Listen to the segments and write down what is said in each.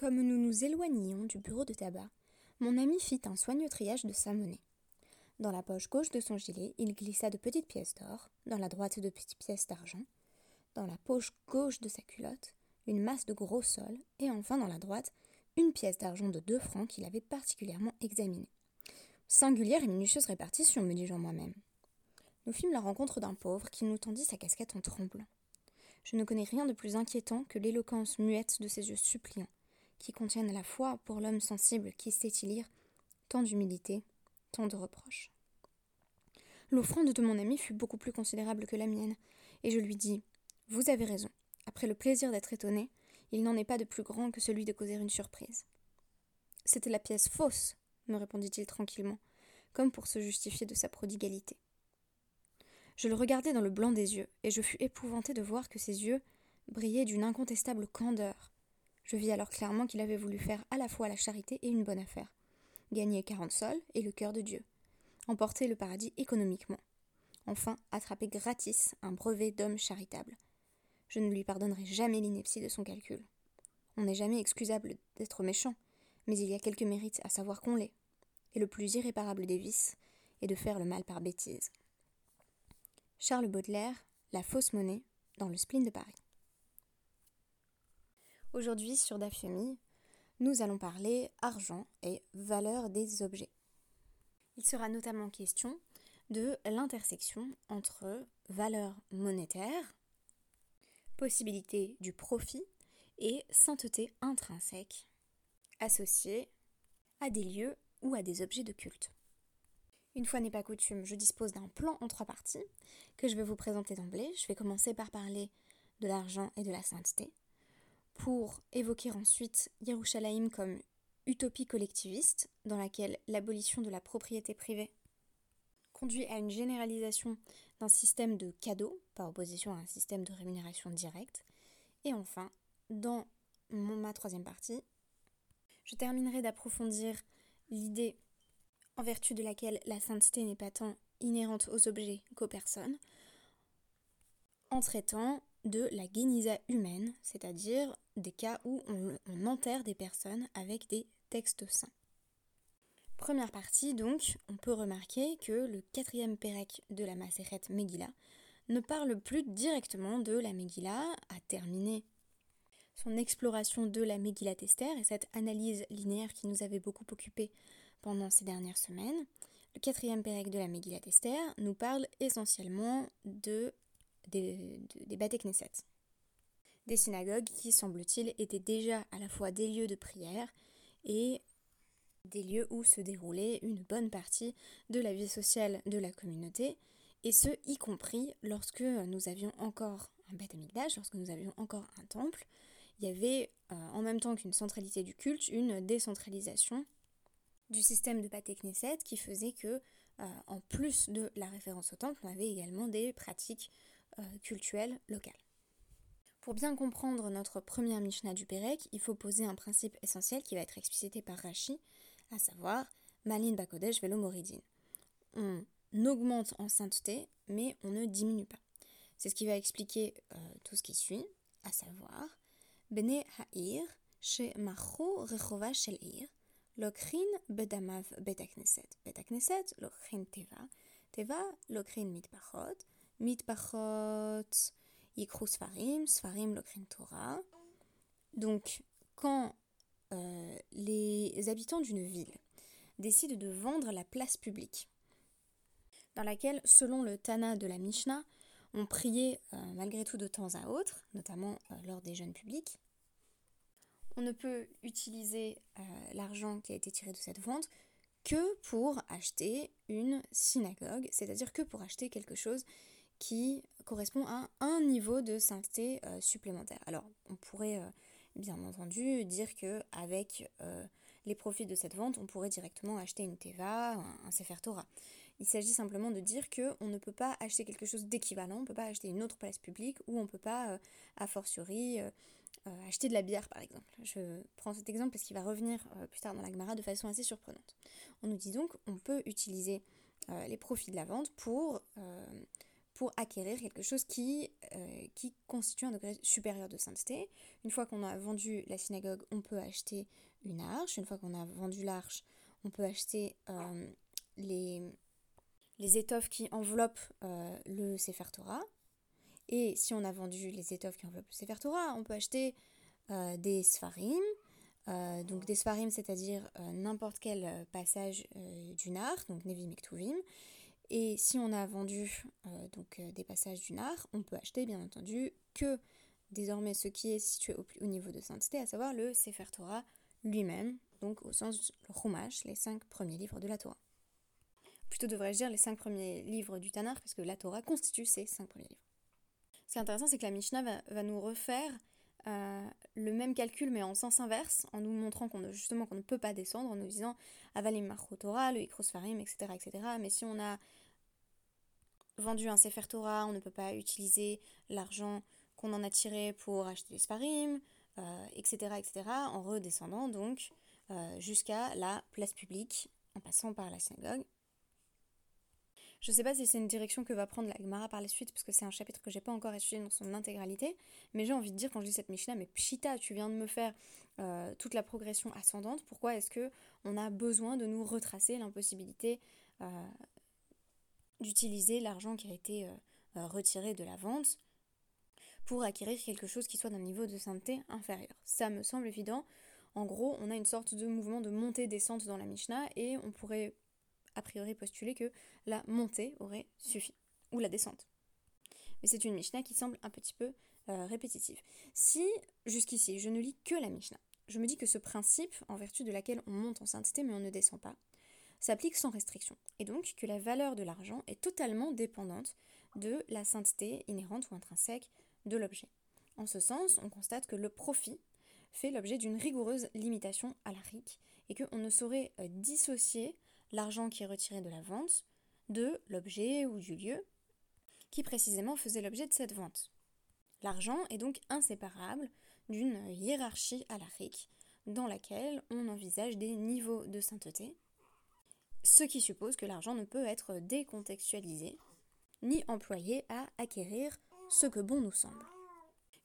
Comme nous nous éloignions du bureau de tabac, mon ami fit un soigneux triage de sa monnaie. Dans la poche gauche de son gilet, il glissa de petites pièces d'or, dans la droite de petites pièces d'argent, dans la poche gauche de sa culotte, une masse de gros sol, et enfin dans la droite, une pièce d'argent de deux francs qu'il avait particulièrement examinée. Singulière et minutieuse répartition, me dis-je en moi-même. Nous fîmes la rencontre d'un pauvre qui nous tendit sa casquette en tremblant. Je ne connais rien de plus inquiétant que l'éloquence muette de ses yeux suppliants, qui contiennent à la fois, pour l'homme sensible qui sait y lire, tant d'humilité, tant de reproches. L'offrande de mon ami fut beaucoup plus considérable que la mienne, et je lui dis Vous avez raison. Après le plaisir d'être étonné, il n'en est pas de plus grand que celui de causer une surprise. C'était la pièce fausse, me répondit-il tranquillement, comme pour se justifier de sa prodigalité. Je le regardai dans le blanc des yeux, et je fus épouvanté de voir que ses yeux brillaient d'une incontestable candeur, je vis alors clairement qu'il avait voulu faire à la fois la charité et une bonne affaire. Gagner quarante sols et le cœur de Dieu. Emporter le paradis économiquement. Enfin, attraper gratis un brevet d'homme charitable. Je ne lui pardonnerai jamais l'ineptie de son calcul. On n'est jamais excusable d'être méchant, mais il y a quelques mérites à savoir qu'on l'est. Et le plus irréparable des vices est de faire le mal par bêtise. Charles Baudelaire, La fausse monnaie, dans le spleen de Paris. Aujourd'hui sur Dafyomi, nous allons parler argent et valeur des objets. Il sera notamment question de l'intersection entre valeur monétaire, possibilité du profit et sainteté intrinsèque associée à des lieux ou à des objets de culte. Une fois n'est pas coutume, je dispose d'un plan en trois parties que je vais vous présenter d'emblée. Je vais commencer par parler de l'argent et de la sainteté pour évoquer ensuite Yerushalayim comme utopie collectiviste, dans laquelle l'abolition de la propriété privée conduit à une généralisation d'un système de cadeaux, par opposition à un système de rémunération directe. Et enfin, dans ma troisième partie, je terminerai d'approfondir l'idée en vertu de laquelle la sainteté n'est pas tant inhérente aux objets qu'aux personnes, en traitant de la guénisa humaine, c'est-à-dire des cas où on, enterre des personnes avec des textes saints. Première partie, donc, on peut remarquer que le quatrième pérec de la Maseret Megillah ne parle plus directement de la Megillah, a terminé son exploration de la Megillah Tester et cette analyse linéaire qui nous avait beaucoup occupé pendant ces dernières semaines. Le quatrième pérec de la Megillah Tester nous parle essentiellement de des, des. Des synagogues qui, semble-t-il, étaient déjà à la fois des lieux de prière et des lieux où se déroulait une bonne partie de la vie sociale de la communauté, et ce, y compris lorsque nous avions encore un Beth lorsque nous avions encore un temple, il y avait, euh, en même temps qu'une centralité du culte, une décentralisation du système de Beth Knesset qui faisait que, euh, en plus de la référence au temple, on avait également des pratiques euh, culturelle locale. Pour bien comprendre notre première Mishnah du Pérec, il faut poser un principe essentiel qui va être explicité par Rashi, à savoir Malin Bakodesh Velo Moridin. On augmente en sainteté, mais on ne diminue pas. C'est ce qui va expliquer euh, tout ce qui suit, à savoir Bene Ha'ir, She Macho Rechova Shel Ir, Lokrin Bedamav Betakneset. Betakneset, Lokrin Teva, Teva, Lokrin Mitbachot, yikru sfarim, sfarim lokrin Torah. Donc, quand euh, les habitants d'une ville décident de vendre la place publique, dans laquelle, selon le Tana de la Mishnah, on priait euh, malgré tout de temps à autre, notamment euh, lors des jeûnes publics, on ne peut utiliser l'argent qui a été tiré de cette vente que pour acheter une synagogue, c'est-à-dire que pour acheter quelque chose qui correspond à un niveau de sainteté euh, supplémentaire. Alors, on pourrait euh, bien entendu dire que avec euh, les profits de cette vente, on pourrait directement acheter une Teva, un, Sefer Torah. Il s'agit simplement de dire que on ne peut pas acheter quelque chose d'équivalent, on ne peut pas acheter une autre place publique ou on ne peut pas, a fortiori, acheter de la bière par exemple. Je prends cet exemple parce qu'il va revenir plus tard dans la Gemara de façon assez surprenante. On nous dit donc on peut utiliser les profits de la vente pour pour acquérir quelque chose qui, euh, qui constitue un degré supérieur de sainteté. Une fois qu'on a vendu la synagogue, on peut acheter une arche. Une fois qu'on a vendu l'arche, on peut acheter euh, les, les étoffes qui enveloppent euh, le Sefer Torah. Et si on a vendu les étoffes qui enveloppent le Sefer Torah, on peut acheter des Sfarim. donc des Sfarim, c'est-à-dire n'importe quel passage du Nar, donc Nevi Mektuvim. Et si on a vendu euh, donc, euh, des passages du Nar, on peut acheter bien entendu que désormais ce qui est situé au, au niveau de sainteté, à savoir le Sefer Torah lui-même, donc au sens le Chumash, les cinq premiers livres de la Torah. Plutôt devrais-je dire les cinq premiers livres du Tanakh, parce que la Torah constitue ces cinq premiers livres. Ce qui est intéressant, c'est que la Mishnah va, nous refaire euh, le même calcul, mais en sens inverse, en nous montrant qu'on justement qu'on ne peut pas descendre, en nous disant Avalim Torah, le Ikrosfarim, etc., etc. Mais si on a vendu un Sefer Torah, on ne peut pas utiliser l'argent qu'on en a tiré pour acheter des Sfarim, etc., euh, etc., en redescendant donc euh, jusqu'à la place publique, en passant par la synagogue. Je ne sais pas si c'est une direction que va prendre la Gemara par la suite, parce que c'est un chapitre que j'ai pas encore étudié dans son intégralité, mais j'ai envie de dire quand je dis cette Mishnah, mais Pshita, tu viens de me faire euh, toute la progression ascendante, pourquoi est-ce que on a besoin de nous retracer l'impossibilité d'utiliser l'argent qui a été euh, euh, retiré de la vente pour acquérir quelque chose qui soit d'un niveau de sainteté inférieur? Ça me semble évident. En gros, on a une sorte de mouvement de montée-descente dans la Mishnah et on pourrait a priori postuler que la montée aurait suffi, ou la descente. Mais c'est une Mishnah qui semble un petit peu euh, répétitive. Si, jusqu'ici, je ne lis que la Mishnah, je me dis que ce principe, en vertu de laquelle on monte en sainteté mais on ne descend pas, s'applique sans restriction, et donc que la valeur de l'argent est totalement dépendante de la sainteté inhérente ou intrinsèque de l'objet. En ce sens, on constate que le profit fait l'objet d'une rigoureuse limitation à la RIC, et qu'on ne saurait euh, dissocier l'argent qui est retiré de la vente de l'objet ou du lieu qui précisément faisait l'objet de cette vente. L'argent est donc inséparable d'une hiérarchie à la RIC dans laquelle on envisage des niveaux de sainteté ce qui suppose que l'argent ne peut être décontextualisé ni employé à acquérir ce que bon nous semble.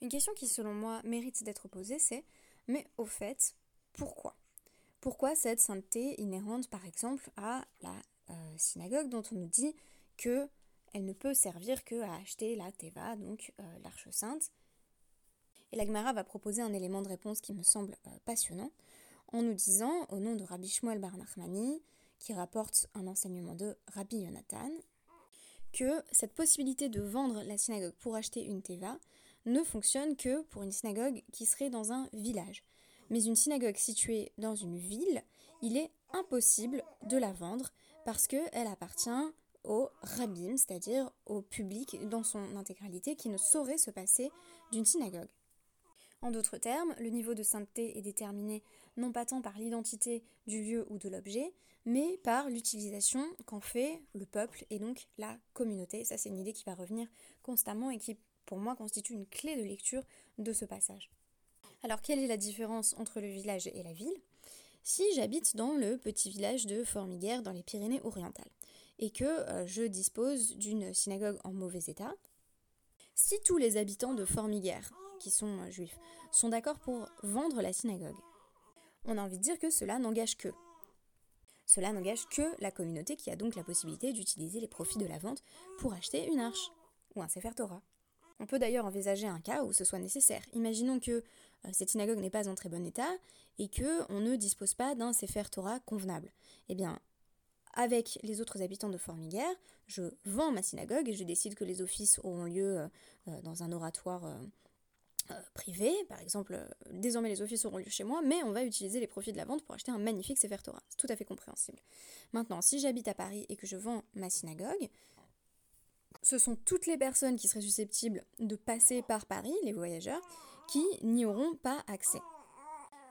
Une question qui selon moi mérite d'être posée c'est mais au fait, pourquoi? Pourquoi cette sainteté inhérente par exemple à la euh, synagogue dont on nous dit que elle ne peut servir que à acheter la teva, donc euh, l'arche sainte Et la Gemara va proposer un élément de réponse qui me semble euh, passionnant en nous disant, au nom de Rabbi Shmuel Bar Nachmani, qui rapporte un enseignement de Rabbi Yonatan, que cette possibilité de vendre la synagogue pour acheter une teva ne fonctionne que pour une synagogue qui serait dans un village. Mais une synagogue située dans une ville, il est impossible de la vendre parce qu'elle appartient au rabbin, c'est-à-dire au public dans son intégralité qui ne saurait se passer d'une synagogue. En d'autres termes, le niveau de sainteté est déterminé non pas tant par l'identité du lieu ou de l'objet, mais par l'utilisation qu'en fait le peuple et donc la communauté. Ça, c'est une idée qui va revenir constamment et qui, pour moi, constitue une clé de lecture de ce passage. Alors, quelle est la différence entre le village et la ville? Si j'habite dans le petit village de Formiguère dans les Pyrénées orientales et que euh, je dispose d'une synagogue en mauvais état, si tous les habitants de Formiguère, qui sont euh, juifs, sont d'accord pour vendre la synagogue, on a envie de dire que cela n'engage que cela n'engage que la communauté qui a donc la possibilité d'utiliser les profits de la vente pour acheter une arche ou un Sefer Torah. On peut d'ailleurs envisager un cas où ce soit nécessaire. Imaginons que euh, cette synagogue n'est pas en très bon état et que on ne dispose pas d'un Sefer Torah convenable. Eh bien, avec les autres habitants de Formiguère, je vends ma synagogue et je décide que les offices auront lieu euh, euh, dans un oratoire privé, par exemple, désormais les offices auront lieu chez moi, mais on va utiliser les profits de la vente pour acheter un magnifique Sefer Torah. C'est tout à fait compréhensible. Maintenant, si j'habite à Paris et que je vends ma synagogue, ce sont toutes les personnes qui seraient susceptibles de passer par Paris, les voyageurs, qui n'y auront pas accès.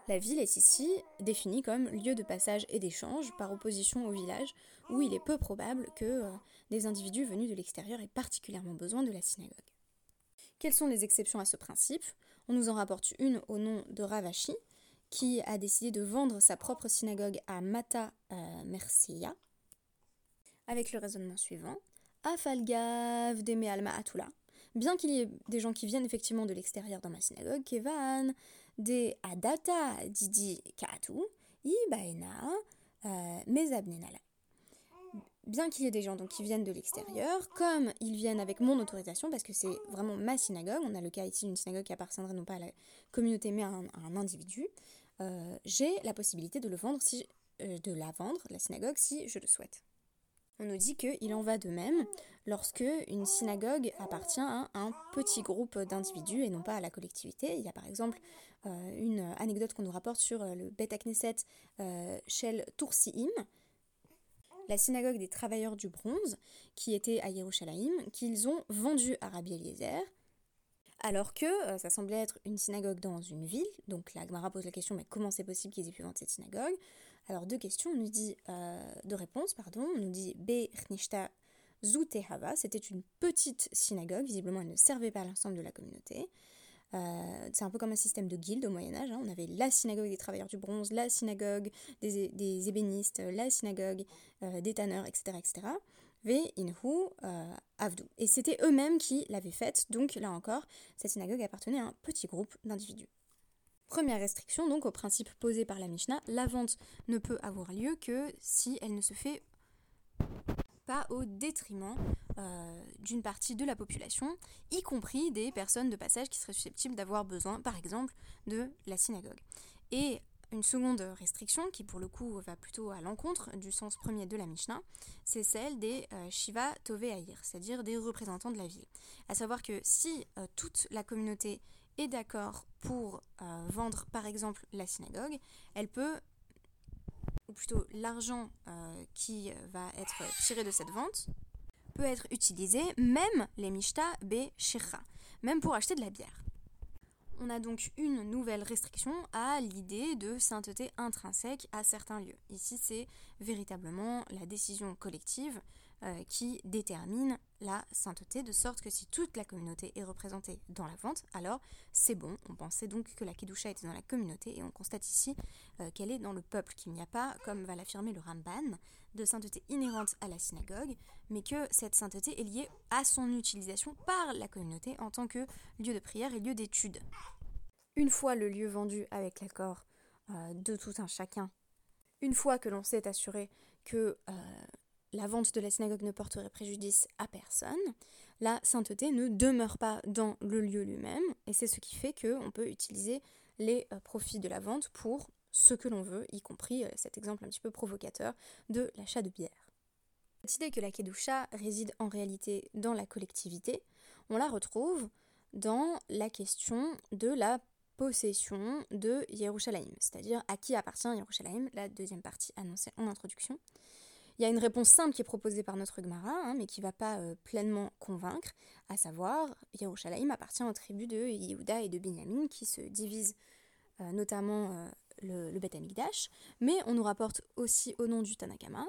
La ville est ici définie comme lieu de passage et d'échange par opposition au village où il est peu probable que euh, des individus venus de l'extérieur aient particulièrement besoin de la synagogue. Quelles sont les exceptions à ce principe? On nous en rapporte une au nom de Ravashi, qui a décidé de vendre sa propre synagogue à Mata euh, avec le raisonnement suivant. Afalgav Deme Alma Atula. Bien qu'il y ait des gens qui viennent effectivement de l'extérieur dans ma synagogue, Kevan, de Adata Didi Katu, Ibaena, euh, Mezabnenala. Bien qu'il y ait des gens donc, qui viennent de l'extérieur, comme ils viennent avec mon autorisation, parce que c'est vraiment ma synagogue, on a le cas ici d'une synagogue qui appartiendrait non pas à la communauté mais à un, individu, euh, j'ai la possibilité de le vendre si, euh, de la vendre, la synagogue, si je le souhaite. On nous dit qu'il en va de même lorsque une synagogue appartient à un petit groupe d'individus et non pas à la collectivité. Il y a par exemple euh, une anecdote qu'on nous rapporte sur euh, le Bet Knesset euh, Shel Tursiim, la synagogue des travailleurs du bronze, qui était à Yerushalayim, qu'ils ont vendu à Rabbi Eliezer, alors que ça semblait être une synagogue dans une ville. Donc la Gemara pose la question, mais comment c'est possible qu'ils aient pu vendre cette synagogue? Alors deux questions, on nous dit, euh, deux réponses, pardon, on nous dit Zutehava, c'était une petite synagogue, visiblement elle ne servait pas à l'ensemble de la communauté. Euh, c'est un peu comme un système de guilde au Moyen-Âge. Hein. On avait la synagogue des travailleurs du bronze, la synagogue des, ébénistes, la synagogue euh, des tanneurs, etc. etc. Ve inhu avdu. Et c'était eux-mêmes qui l'avaient faite, donc là encore, cette synagogue appartenait à un petit groupe d'individus. Première restriction, donc au principe posé par la Mishnah, la vente ne peut avoir lieu que si elle ne se fait pas au détriment euh, d'une partie de la population, y compris des personnes de passage qui seraient susceptibles d'avoir besoin, par exemple, de la synagogue. Et une seconde restriction, qui pour le coup va plutôt à l'encontre du sens premier de la Mishnah, c'est celle des euh, Shiva Tove c'est-à-dire des représentants de la ville. À savoir que si euh, toute la communauté est d'accord pour euh, vendre par exemple la synagogue, elle peut, ou plutôt l'argent euh, qui va être tiré de cette vente, peut être utilisé, même les mishta be même pour acheter de la bière. On a donc une nouvelle restriction à l'idée de sainteté intrinsèque à certains lieux. Ici, c'est véritablement la décision collective euh, qui détermine la sainteté, de sorte que si toute la communauté est représentée dans la vente, alors c'est bon. On pensait donc que la Kedusha était dans la communauté et on constate ici euh, qu'elle est dans le peuple, qu'il n'y a pas, comme va l'affirmer le Ramban, de sainteté inhérente à la synagogue, mais que cette sainteté est liée à son utilisation par la communauté en tant que lieu de prière et lieu d'étude. Une fois le lieu vendu avec l'accord euh, de tout un chacun, une fois que l'on s'est assuré que la vente de la synagogue ne porterait préjudice à personne, la sainteté ne demeure pas dans le lieu lui-même, et c'est ce qui fait qu'on peut utiliser les euh, profits de la vente pour ce que l'on veut, y compris euh, cet exemple un petit peu provocateur de l'achat de bière. Cette idée que la Kedusha réside en réalité dans la collectivité, on la retrouve dans la question de la possession de Yerushalayim, c'est-à-dire à qui appartient Yerushalayim, la deuxième partie annoncée en introduction. Il y a une réponse simple qui est proposée par notre Gemara, hein, mais qui ne va pas euh, pleinement convaincre, à savoir, Yerushalayim appartient aux tribus de Yehuda et de Binyamin, qui se divisent euh, notamment euh, le, le Beth Amikdash, mais on nous rapporte aussi au nom du Tanakama,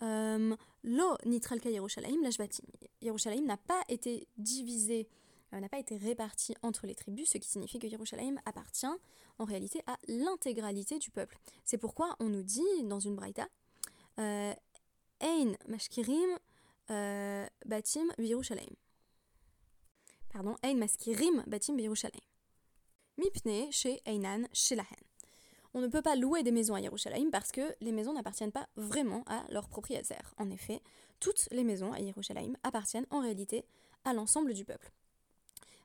Lo Nitralka Yerushalayim Lashvatim. Yerushalayim n'a pas été divisé, n'a pas été réparti entre les tribus, ce qui signifie que Yerushalayim appartient en réalité à l'intégralité du peuple. C'est pourquoi on nous dit dans une braïta, Ein mashkirim euh, batim birushalayim. Pardon, Ein maskirim batim birushalayim. Mipne chez shelahen. On ne peut pas louer des maisons à Yerushalayim parce que les maisons n'appartiennent pas vraiment à leurs propriétaires. En effet, toutes les maisons à Yerushalayim appartiennent en réalité à l'ensemble du peuple.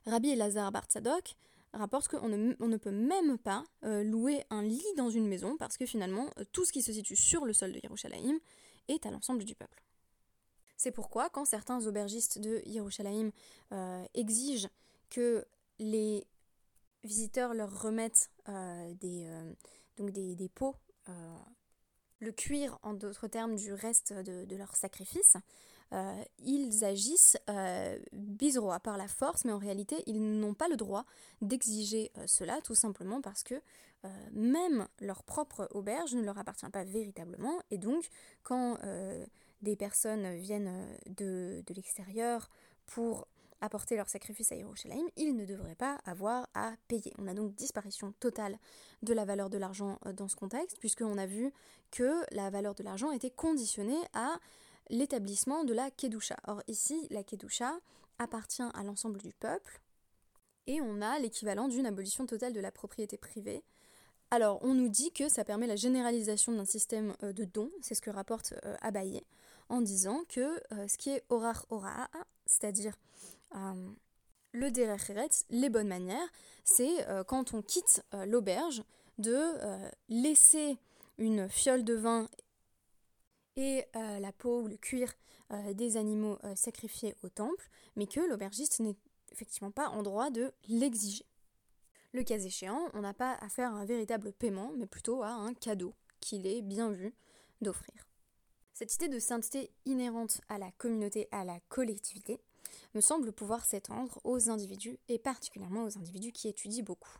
Rabbi Elazar Bartzadok rapporte qu'on ne, on ne peut même pas euh, louer un lit dans une maison parce que finalement, tout ce qui se situe sur le sol de Yerushalayim est à l'ensemble du peuple. C'est pourquoi, quand certains aubergistes de Yerushalayim euh, exigent que les visiteurs leur remettent euh, des, euh, donc des, pots, le cuir en d'autres termes du reste de, leur sacrifice, ils agissent à par la force, mais en réalité ils n'ont pas le droit d'exiger cela, tout simplement parce que euh, même leur propre auberge ne leur appartient pas véritablement. Et donc, quand euh, des personnes viennent euh, de, de l'extérieur pour apporter leur sacrifice à Yerushalayim, ils ne devraient pas avoir à payer. On a donc disparition totale de la valeur de l'argent dans ce contexte, puisqu'on a vu que la valeur de l'argent était conditionnée à l'établissement de la Kedusha. Or ici, la Kedusha appartient à l'ensemble du peuple, et on a l'équivalent d'une abolition totale de la propriété privée. Alors, on nous dit que ça permet la généralisation d'un système euh, de dons, c'est ce que rapporte euh, Abaye, en disant que euh, ce qui est orar ora, c'est-à-dire le derech les bonnes manières, c'est quand on quitte l'auberge de laisser une fiole de vin et la peau ou le cuir des animaux sacrifiés au temple, mais que l'aubergiste n'est effectivement pas en droit de l'exiger. Le cas échéant, on n'a pas à faire un véritable paiement, mais plutôt à un cadeau qu'il est bien vu d'offrir. Cette idée de sainteté inhérente à la communauté, à la collectivité, me semble pouvoir s'étendre aux individus et particulièrement aux individus qui étudient beaucoup.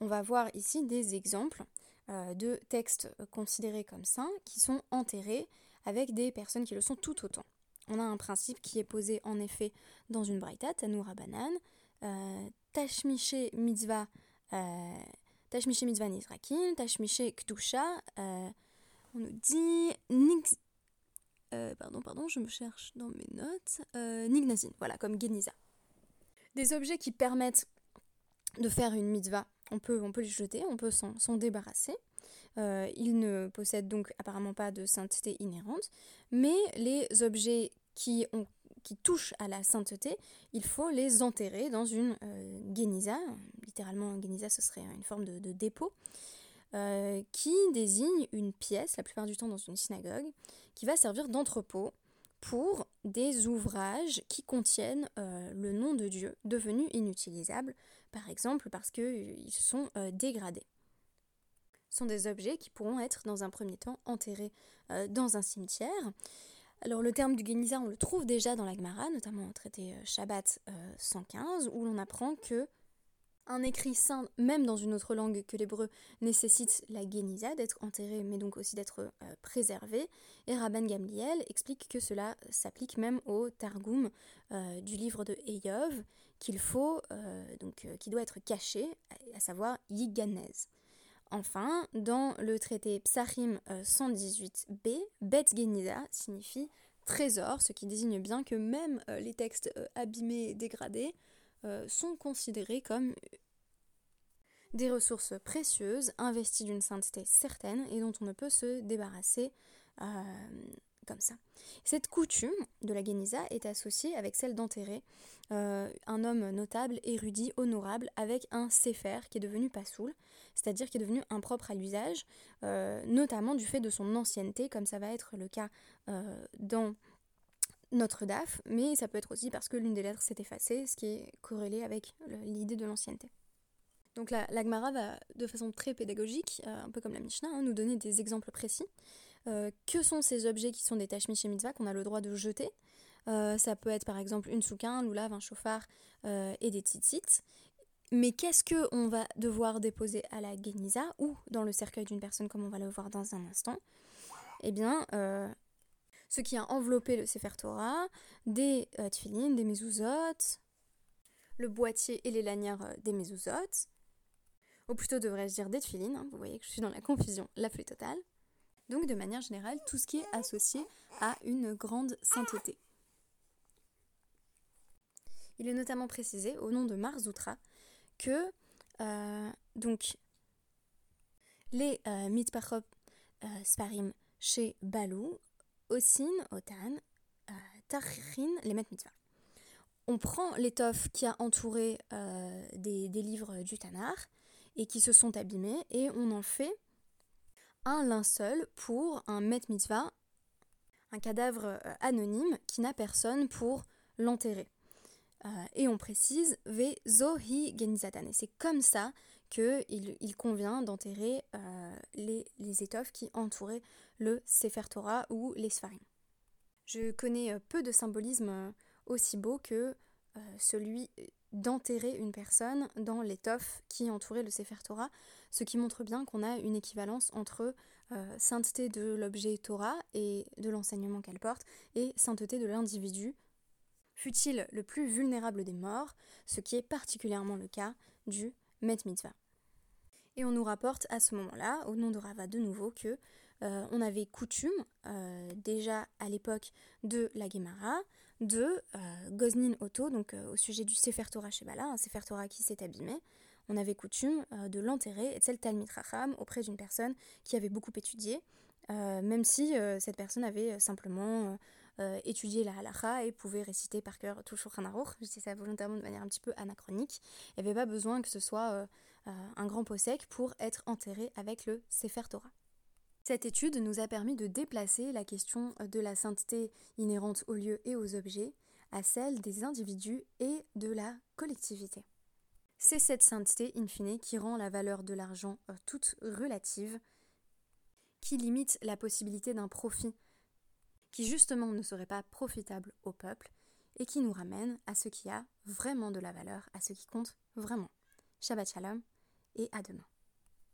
On va voir ici des exemples euh, de textes considérés comme saints qui sont enterrés avec des personnes qui le sont tout autant. On a un principe qui est posé en effet dans une braïta, Tanoura Banan, euh, Tashmiche Mitzvah, euh, Mitzvah Nizrakin, Tashmiche Kdusha, euh, on nous dit euh, pardon, pardon, je me cherche dans mes notes, euh, Nignazin, voilà, comme Geniza. Des objets qui permettent de faire une mitzvah, on peut, les jeter, on peut s'en débarrasser. Euh, ils ne possèdent donc apparemment pas de sainteté inhérente, mais les objets qui, touchent à la sainteté, il faut les enterrer dans une euh. Littéralement, geniza, ce serait une forme de, dépôt. Euh, qui désigne une pièce, la plupart du temps dans une synagogue, qui va servir d'entrepôt pour des ouvrages qui contiennent euh, le nom de Dieu devenu inutilisable, par exemple parce qu'ils sont dégradés. Ce sont des objets qui pourront être dans un premier temps enterrés dans un cimetière alors le terme du Geniza, on le trouve déjà dans la Gemara, notamment au traité euh, Shabbat 115, euh, où l'on apprend que un écrit saint, même dans une autre langue que l'hébreu, nécessite la Geniza, d'être enterré, mais donc aussi d'être euh, préservé. Et Rabban Gamliel explique que cela s'applique même au Targum du livre de Eyov, qu'il faut, donc, qui doit être caché, à savoir Yiganez. Enfin, dans le traité Psachim 118b, euh, Bet Geniza signifie trésor, ce qui désigne bien que même euh, les textes euh, abîmés et dégradés sont considérés comme des ressources précieuses, investies d'une sainteté certaine et dont on ne peut se débarrasser Cette coutume de la Geniza est associée avec celle d'enterrer un homme notable, érudit, honorable, avec un séfer qui est devenu pasoul, c'est-à-dire qui est devenu impropre à l'usage, euh, notamment du fait de son ancienneté, comme ça va être le cas euh, dans notre DAF, mais ça peut être aussi parce que l'une des lettres s'est effacée, ce qui est corrélé avec l'idée de l'ancienneté. Donc la, Gemara va de façon très pédagogique, euh, un peu comme la Mishnah, hein, nous donner des exemples précis. Que sont ces objets qui sont des tachmis mitzvah qu'on a le droit de jeter Ça peut être par exemple une souquin, un loulav, un chauffard et des tzitzit. Mais qu'est-ce qu'on va devoir déposer à la Geniza ou dans le cercueil d'une personne comme on va le voir dans un instant? Eh bien, euh, ce qui a enveloppé le Sefer Torah, des euh, des mezuzot, le boîtier et les lanières euh, des mezuzot, ou plutôt devrais-je dire des tefillin, hein, vous voyez que je suis dans la confusion la plus totale. Donc de manière générale, tout ce qui est associé à une grande sainteté. Il est notamment précisé au nom de Marzoutra que euh, les euh, euh, sparim chez Balou, Osin, Otan, euh, les mitzvah. On prend l'étoffe qui a entouré des, livres du Tanar et qui se sont abîmés et on en fait un linceul pour un met mitzvah, un cadavre anonyme qui n'a personne pour l'enterrer. Euh, et on précise ve zohi genizatan. C'est comme ça qu'il il convient d'enterrer euh, les, étoffes qui entouraient le Sefer Torah ou les Sfarim. Je connais euh, peu de symbolisme aussi beau que celui d'enterrer une personne dans l'étoffe qui entourait le Sefer Torah, ce qui montre bien qu'on a une équivalence entre sainteté de l'objet Torah et de l'enseignement qu'elle porte et sainteté de l'individu fut-il le plus vulnérable des morts, ce qui est particulièrement le cas du Met Mitzvah. Et on nous rapporte à ce moment-là, au nom de Rava de nouveau, que on avait coutume, déjà à l'époque de la Gemara, de Goznin Otto, donc au sujet du Sefer Torah Shebala, un Sefer Torah qui s'est abîmé, on avait coutume de l'enterrer, et de Talmid Racham, auprès d'une personne qui avait beaucoup étudié, même si cette personne avait simplement euh, étudier la halacha et pouvait réciter par cœur tout Shulchan Aruch. Je dis ça volontairement de manière un petit peu anachronique. Il n'y avait pas besoin que ce soit euh, euh, un grand pot sec pour être enterré avec le Sefer Torah. Cette étude nous a permis de déplacer la question de la sainteté inhérente aux lieux et aux objets à celle des individus et de la collectivité. C'est cette sainteté, in fine, qui rend la valeur de l'argent toute relative, qui limite la possibilité d'un profit qui justement ne serait pas profitable au peuple et qui nous ramène à ce qui a vraiment de la valeur, à ce qui compte vraiment. Shabbat Shalom et à demain.